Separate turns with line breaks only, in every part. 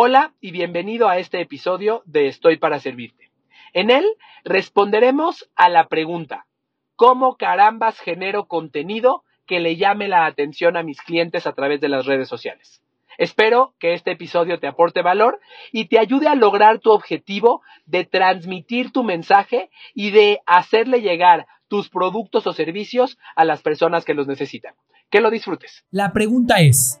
Hola y bienvenido a este episodio de Estoy para Servirte. En él responderemos a la pregunta, ¿cómo carambas genero contenido que le llame la atención a mis clientes a través de las redes sociales? Espero que este episodio te aporte valor y te ayude a lograr tu objetivo de transmitir tu mensaje y de hacerle llegar tus productos o servicios a las personas que los necesitan. Que lo disfrutes.
La pregunta es,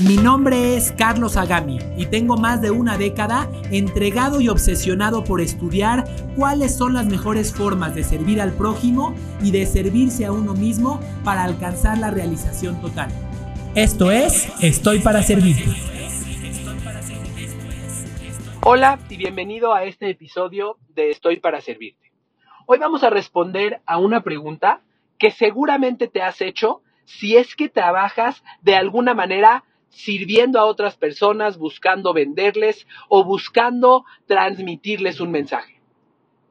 Mi nombre es Carlos Agami y tengo más de una década entregado y obsesionado por estudiar cuáles son las mejores formas de servir al prójimo y de servirse a uno mismo para alcanzar la realización total. Esto es Estoy para Servirte.
Hola y bienvenido a este episodio de Estoy para Servirte. Hoy vamos a responder a una pregunta que seguramente te has hecho si es que trabajas de alguna manera sirviendo a otras personas, buscando venderles o buscando transmitirles un mensaje.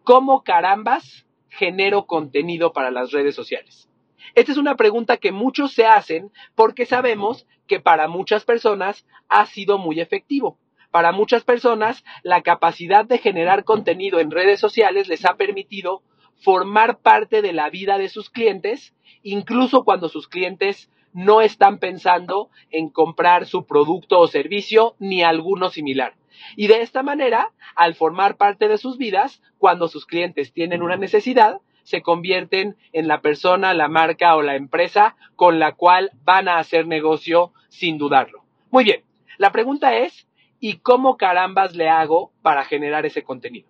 ¿Cómo carambas genero contenido para las redes sociales? Esta es una pregunta que muchos se hacen porque sabemos que para muchas personas ha sido muy efectivo. Para muchas personas, la capacidad de generar contenido en redes sociales les ha permitido formar parte de la vida de sus clientes, incluso cuando sus clientes no están pensando en comprar su producto o servicio ni alguno similar. Y de esta manera, al formar parte de sus vidas, cuando sus clientes tienen una necesidad, se convierten en la persona, la marca o la empresa con la cual van a hacer negocio sin dudarlo. Muy bien, la pregunta es, ¿y cómo carambas le hago para generar ese contenido?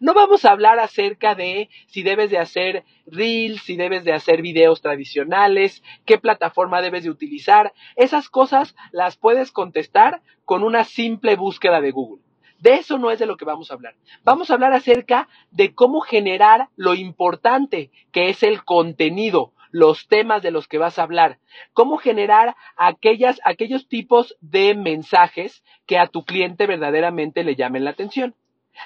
No vamos a hablar acerca de si debes de hacer reels, si debes de hacer videos tradicionales, qué plataforma debes de utilizar. Esas cosas las puedes contestar con una simple búsqueda de Google. De eso no es de lo que vamos a hablar. Vamos a hablar acerca de cómo generar lo importante que es el contenido, los temas de los que vas a hablar, cómo generar aquellas, aquellos tipos de mensajes que a tu cliente verdaderamente le llamen la atención.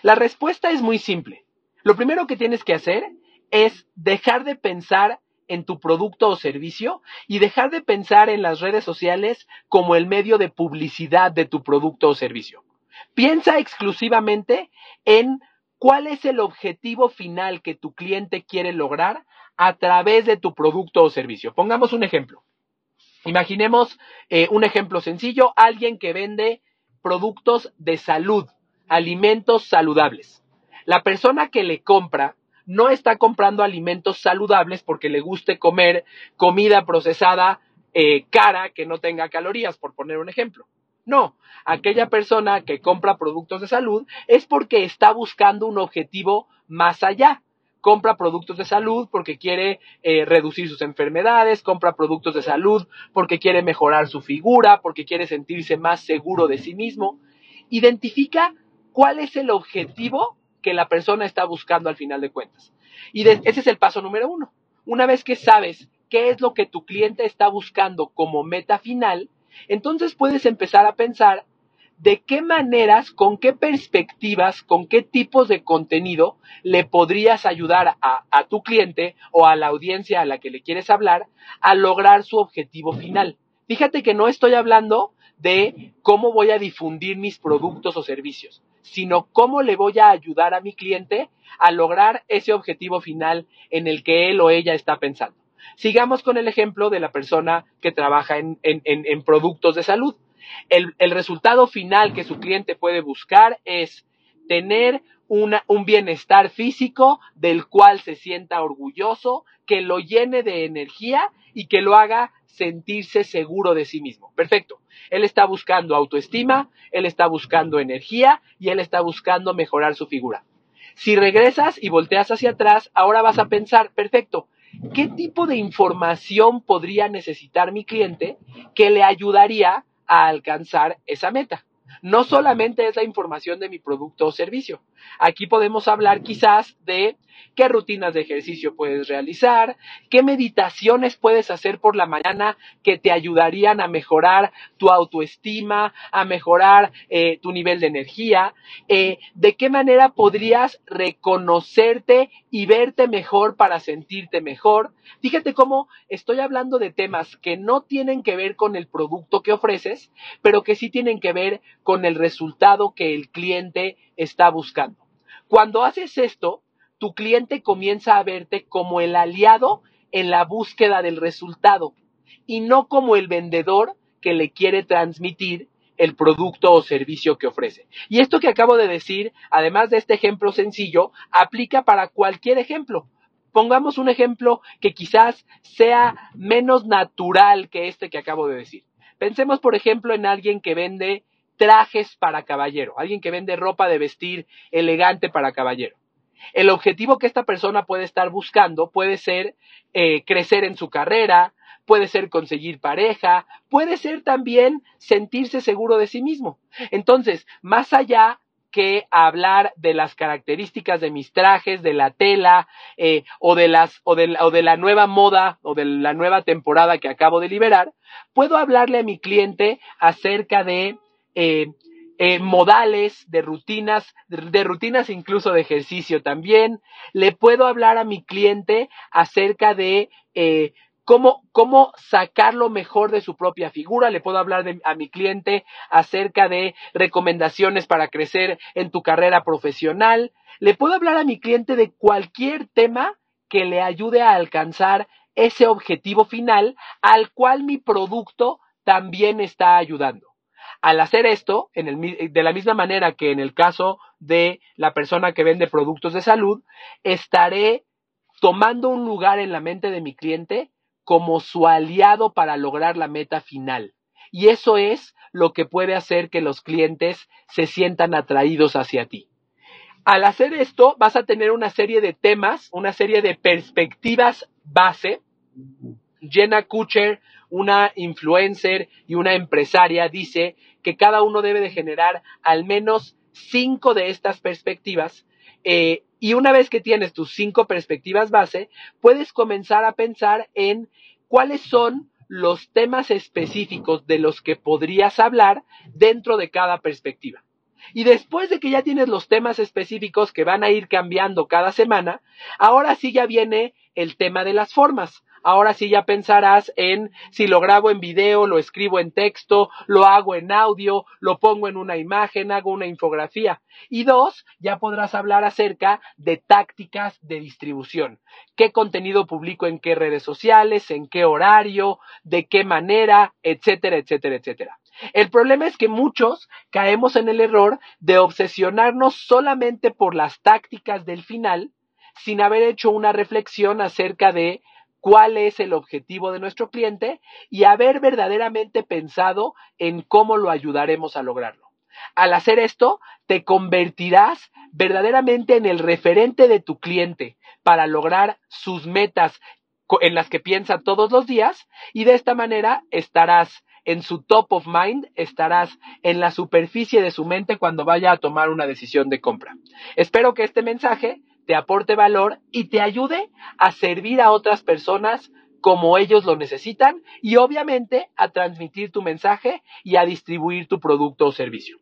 La respuesta es muy simple. Lo primero que tienes que hacer es dejar de pensar en tu producto o servicio y dejar de pensar en las redes sociales como el medio de publicidad de tu producto o servicio. Piensa exclusivamente en cuál es el objetivo final que tu cliente quiere lograr a través de tu producto o servicio. Pongamos un ejemplo. Imaginemos eh, un ejemplo sencillo, alguien que vende productos de salud, alimentos saludables. La persona que le compra no está comprando alimentos saludables porque le guste comer comida procesada eh, cara que no tenga calorías, por poner un ejemplo. No, aquella persona que compra productos de salud es porque está buscando un objetivo más allá. Compra productos de salud porque quiere eh, reducir sus enfermedades, compra productos de salud porque quiere mejorar su figura, porque quiere sentirse más seguro de sí mismo. Identifica cuál es el objetivo que la persona está buscando al final de cuentas. Y ese es el paso número uno. Una vez que sabes qué es lo que tu cliente está buscando como meta final, entonces puedes empezar a pensar de qué maneras, con qué perspectivas, con qué tipos de contenido le podrías ayudar a, a, tu cliente o a la audiencia a la que le quieres hablar a lograr su objetivo final. Fíjate que no estoy hablando de cómo voy a difundir mis productos o servicios, sino cómo le voy a ayudar a mi cliente a lograr ese objetivo final en el que él o ella está pensando. Sigamos con el ejemplo de la persona que trabaja en, productos de salud. El, resultado final que su cliente puede buscar es tener un bienestar físico del cual se sienta orgulloso, que lo llene de energía y que lo haga sentirse seguro de sí mismo. Perfecto. Él está buscando autoestima, él está buscando energía y él está buscando mejorar su figura. Si regresas y volteas hacia atrás, ahora vas a pensar, perfecto, ¿qué tipo de información podría necesitar mi cliente que le ayudaría a alcanzar esa meta? No solamente es la información de mi producto o servicio, Aquí podemos hablar quizás de qué rutinas de ejercicio puedes realizar, qué meditaciones puedes hacer por la mañana que te ayudarían a mejorar tu autoestima, a mejorar eh, tu nivel de energía, eh, de qué manera podrías reconocerte y verte mejor para sentirte mejor. Fíjate cómo estoy hablando de temas que no tienen que ver con el producto que ofreces, pero que sí tienen que ver con el resultado que el cliente está buscando. Cuando haces esto, tu cliente comienza a verte como el aliado en la búsqueda del resultado y no como el vendedor que le quiere transmitir el producto o servicio que ofrece. Y esto que acabo de decir, además de este ejemplo sencillo, aplica para cualquier ejemplo. Pongamos un ejemplo que quizás sea menos natural que este que acabo de decir. Pensemos, por ejemplo, en alguien que vende trajes para caballero, alguien que vende ropa de vestir elegante para caballero. El objetivo que esta persona puede estar buscando puede ser eh, crecer en su carrera, puede ser conseguir pareja, puede ser también sentirse seguro de sí mismo. Entonces, más allá que hablar de las características de mis trajes, de la tela, eh, o, de la nueva moda o de la nueva temporada que acabo de liberar, puedo hablarle a mi cliente acerca de eh, eh, modales, de rutinas, de, rutinas incluso de ejercicio también. Le puedo hablar a mi cliente acerca de eh, cómo, cómo sacar lo mejor de su propia figura. Le puedo hablar a mi cliente acerca de recomendaciones para crecer en tu carrera profesional. Le puedo hablar a mi cliente de cualquier tema que le ayude a alcanzar ese objetivo final al cual mi producto también está ayudando. Al hacer esto, de la misma manera que en el caso de la persona que vende productos de salud, estaré tomando un lugar en la mente de mi cliente como su aliado para lograr la meta final. Y eso es lo que puede hacer que los clientes se sientan atraídos hacia ti. Al hacer esto, vas a tener una serie de temas, una serie de perspectivas base. Jenna Kutcher, una influencer y una empresaria, dice que cada uno debe de generar al menos cinco de estas perspectivas eh, y una vez que tienes tus cinco perspectivas base, puedes comenzar a pensar en cuáles son los temas específicos de los que podrías hablar dentro de cada perspectiva. Y después de que ya tienes los temas específicos que van a ir cambiando cada semana, ahora sí ya viene el tema de las formas. Ahora sí ya pensarás en si lo grabo en video, lo escribo en texto, lo hago en audio, lo pongo en una imagen, hago una infografía. Y dos, ya podrás hablar acerca de tácticas de distribución. ¿Qué contenido publico en qué redes sociales, en qué horario, de qué manera, etcétera, etcétera, etcétera? El problema es que muchos caemos en el error de obsesionarnos solamente por las tácticas del final sin haber hecho una reflexión acerca de cuál es el objetivo de nuestro cliente y haber verdaderamente pensado en cómo lo ayudaremos a lograrlo. Al hacer esto, te convertirás verdaderamente en el referente de tu cliente para lograr sus metas en las que piensa todos los días y de esta manera estarás en su top of mind, estarás en la superficie de su mente cuando vaya a tomar una decisión de compra. Espero que este mensaje te aporte valor y te ayude a servir a otras personas como ellos lo necesitan y obviamente a transmitir tu mensaje y a distribuir tu producto o servicio.